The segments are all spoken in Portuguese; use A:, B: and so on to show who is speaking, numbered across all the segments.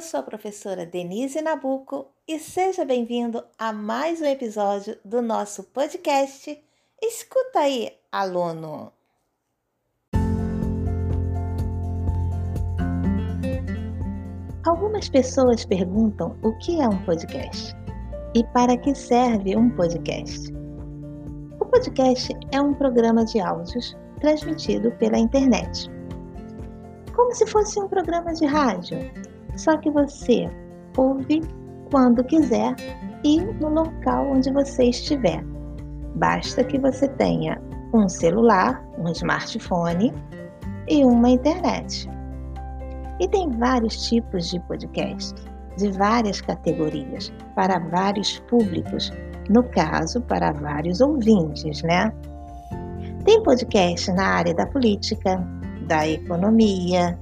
A: Eu sou a professora Denise Nabuco e seja bem-vindo a mais um episódio do nosso podcast. Escuta aí, aluno! Algumas pessoas perguntam o que é um podcast e para que serve um podcast. O podcast é um programa de áudios transmitido pela internet, como se fosse um programa de rádio, só que você ouve quando quiser e no local onde você estiver. Basta que você tenha um celular, um smartphone e uma internet. E tem vários tipos de podcasts, de várias categorias, para vários públicos, no caso, para vários ouvintes, né? Tem podcast na área da política, da economia,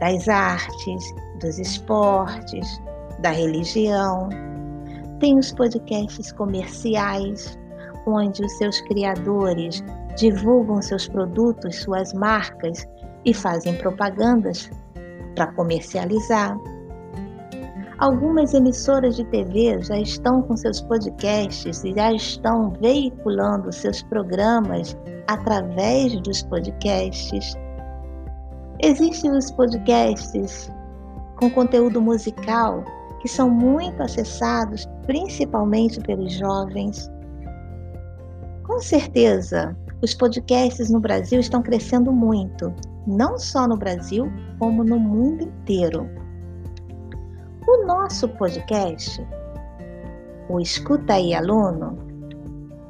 A: das artes, dos esportes, da religião. Tem os podcasts comerciais, onde os seus criadores divulgam seus produtos, suas marcas e fazem propagandas para comercializar. Algumas emissoras de TV já estão com seus podcasts e já estão veiculando seus programas através dos podcasts. Existem os podcasts com conteúdo musical que são muito acessados principalmente pelos jovens. Com certeza, os podcasts no Brasil estão crescendo muito, não só no Brasil, como no mundo inteiro. O nosso podcast, o Escuta aí Aluno,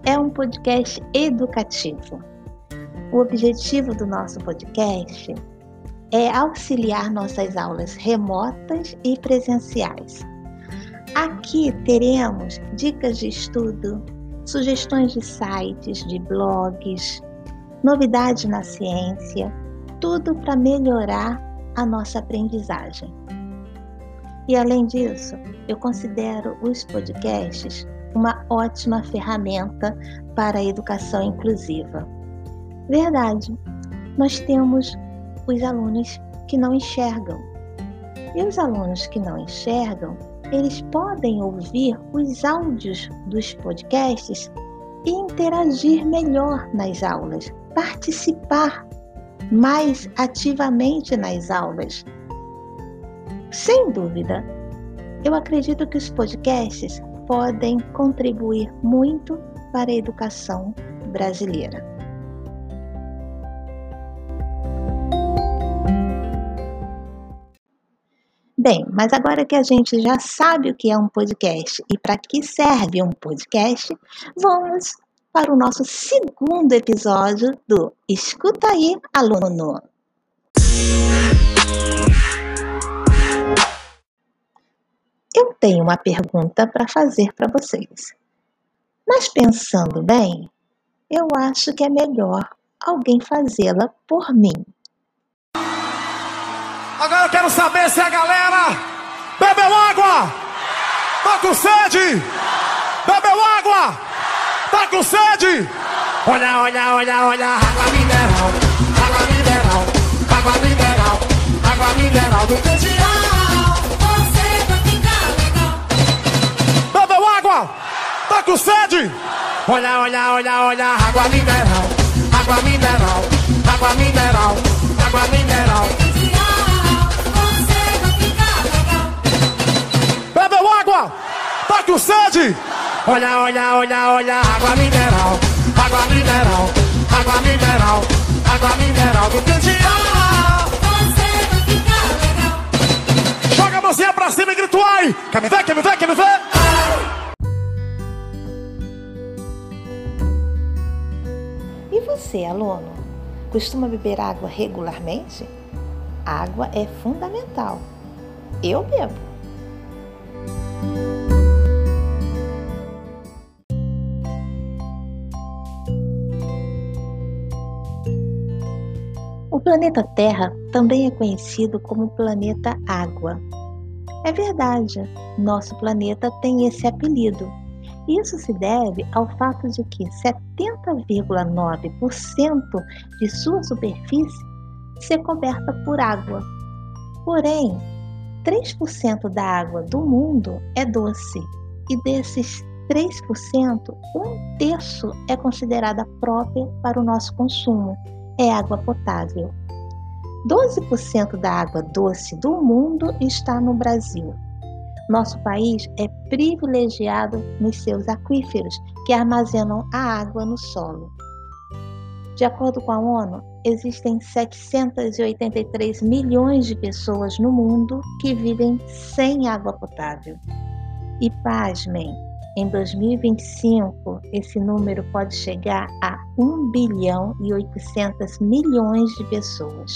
A: é um podcast educativo. O objetivo do nosso podcast é auxiliar nossas aulas remotas e presenciais. Aqui teremos dicas de estudo, sugestões de sites, de blogs, novidades na ciência, tudo para melhorar a nossa aprendizagem. E além disso, eu considero os podcasts uma ótima ferramenta para a educação inclusiva. Verdade, nós temos os alunos que não enxergam. E os alunos que não enxergam, eles podem ouvir os áudios dos podcasts e interagir melhor nas aulas, participar mais ativamente nas aulas. Sem dúvida, eu acredito que os podcasts podem contribuir muito para a educação brasileira. Bem, mas agora que a gente já sabe o que é um podcast e para que serve um podcast, vamos para o nosso segundo episódio do Escuta aí, aluno. Eu tenho uma pergunta para fazer para vocês. Mas pensando bem, eu acho que é melhor alguém fazê-la por mim.
B: Eu quero saber se a galera bebeu água. Tá com sede? Bebeu água? Tá com sede? Olha, olha, olha, olha, água mineral, água mineral, água mineral, água mineral do Candial. Você vai ficar legal. Bebeu água? Tá com sede? Olha, olha, olha, olha, água mineral, água mineral, água mineral, água mineral. Com sede? Olha, olha, olha, olha, água mineral, água mineral, água mineral, água mineral do legal. Joga a mãozinha pra cima e grita ai! Quer me ver, quer me ver, quer me ver?
A: E você, aluno, costuma beber água regularmente? Água é fundamental. Eu bebo. O planeta Terra também é conhecido como planeta Água. É verdade, nosso planeta tem esse apelido. Isso se deve ao fato de que 70,9% de sua superfície ser coberta por água. Porém, 3% da água do mundo é doce e desses 3%, um terço é considerada própria para o nosso consumo, é água potável. 12% da água doce do mundo está no Brasil. Nosso país é privilegiado nos seus aquíferos, que armazenam a água no solo. De acordo com a ONU, existem 783 milhões de pessoas no mundo que vivem sem água potável. E pasmem, em 2025 esse número pode chegar a 1 bilhão e 800 milhões de pessoas.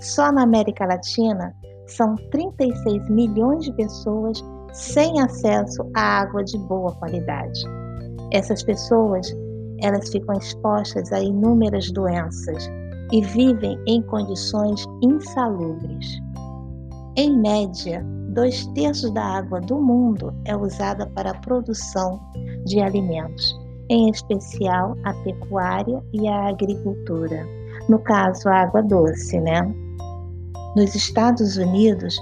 A: Só na América Latina são 36 milhões de pessoas sem acesso à água de boa qualidade. Essas pessoas elas ficam expostas a inúmeras doenças e vivem em condições insalubres. Em média, dois terços da água do mundo é usada para a produção de alimentos, em especial a pecuária e a agricultura. No caso, a água doce, né? Nos Estados Unidos,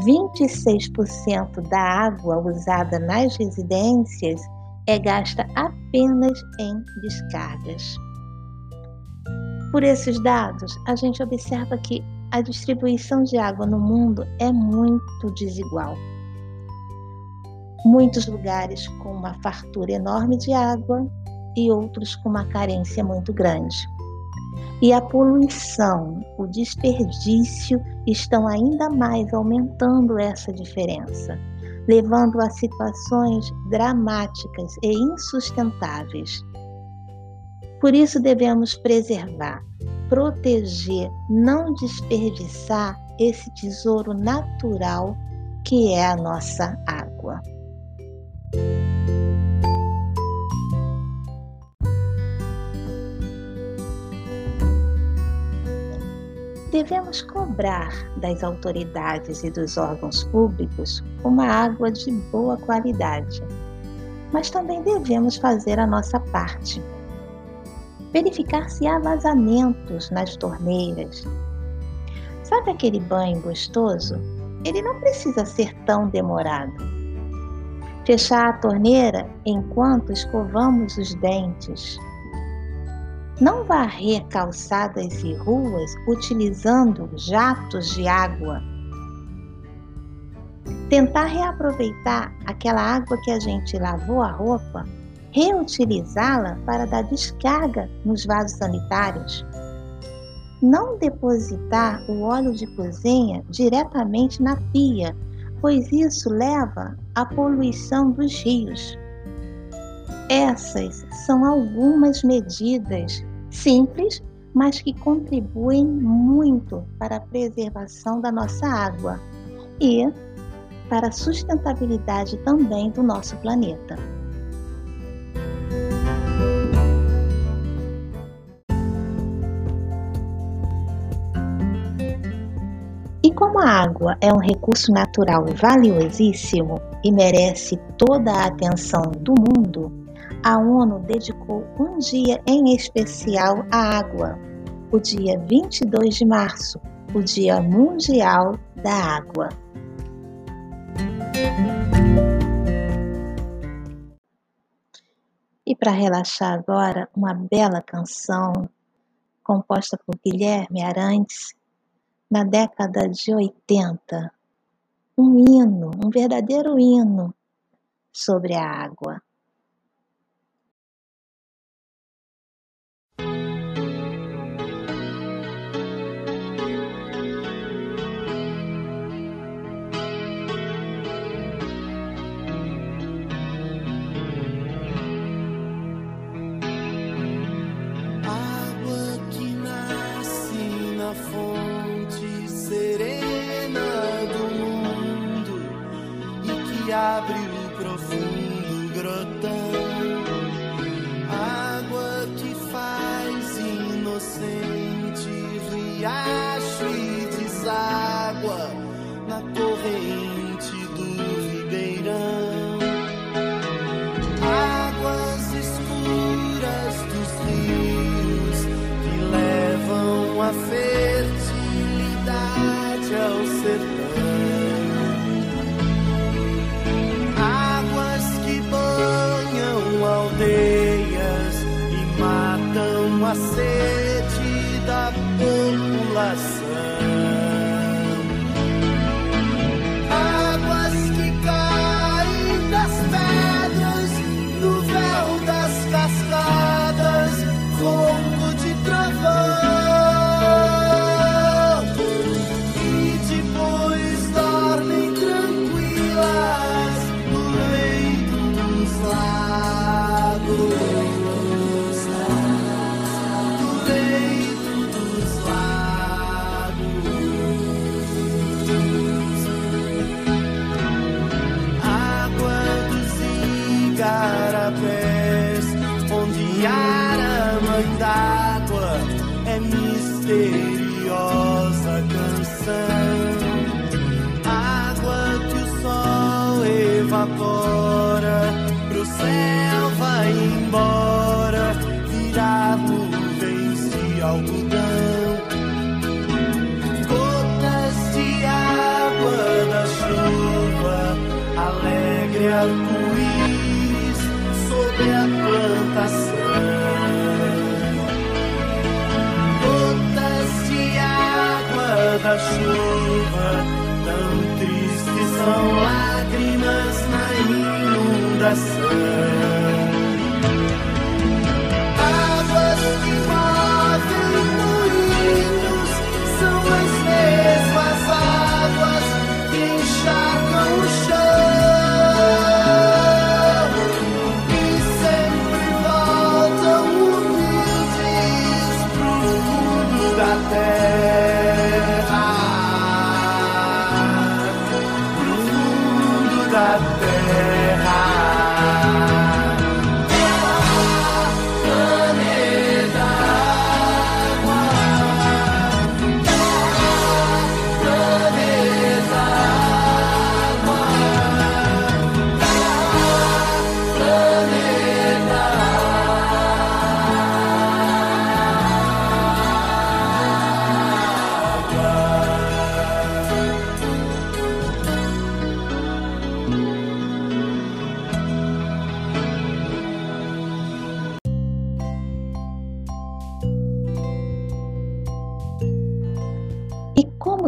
A: 26% da água usada nas residências é gasta apenas em descargas. Por esses dados, a gente observa que a distribuição de água no mundo é muito desigual. Muitos lugares com uma fartura enorme de água e outros com uma carência muito grande. E a poluição, o desperdício estão ainda mais aumentando essa diferença levando a situações dramáticas e insustentáveis. Por isso devemos preservar, proteger, não desperdiçar esse tesouro natural que é a nossa água. devemos cobrar das autoridades e dos órgãos públicos uma água de boa qualidade, mas também devemos fazer a nossa parte. Verificar se há vazamentos nas torneiras. Sabe aquele banho gostoso? Ele não precisa ser tão demorado. Fechar a torneira enquanto escovamos os dentes não varrer calçadas e ruas utilizando jatos de água. Tentar reaproveitar aquela água que a gente lavou a roupa, reutilizá-la para dar descarga nos vasos sanitários. Não depositar o óleo de cozinha diretamente na pia, pois isso leva à poluição dos rios. Essas são algumas medidas simples, mas que contribuem muito para a preservação da nossa água e para a sustentabilidade também do nosso planeta. Água é um recurso natural valiosíssimo e merece toda a atenção do mundo, a ONU dedicou um dia em especial à água, o dia 22 de março, o Dia Mundial da Água. E para relaxar agora, uma bela canção composta por Guilherme Arantes na década de 80. Um hino, um verdadeiro hino sobre a água.
C: Abre onde a mãe d'água é misteriosa canção. Água que o sol evapora, pro céu vai embora, virar nuvens de algodão. Alegre arco-íris sobre a plantação. Gotas de água da chuva, tão tristes são lágrimas na inundação.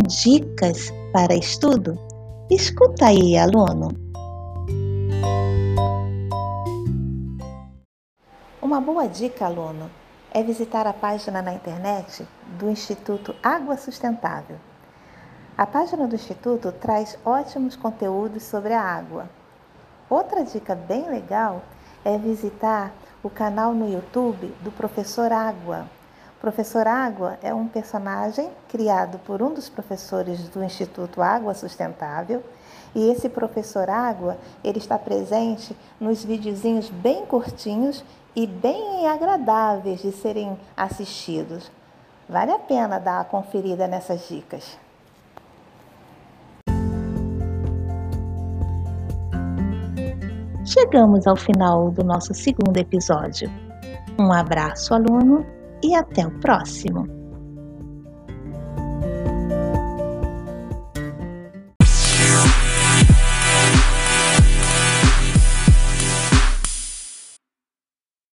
A: Dicas para estudo, escuta aí, aluno. Uma boa dica, aluno, é visitar a página na internet do Instituto Água Sustentável. A página do Instituto traz ótimos conteúdos sobre a água. Outra dica bem legal é visitar o canal no YouTube do Professor Água. Professor Água é um personagem criado por um dos professores do Instituto Água Sustentável. E esse professor Água, ele está presente nos videozinhos bem curtinhos e bem agradáveis de serem assistidos. Vale a pena dar uma conferida nessas dicas. Chegamos ao final do nosso segundo episódio. Um abraço, aluno, e até o próximo!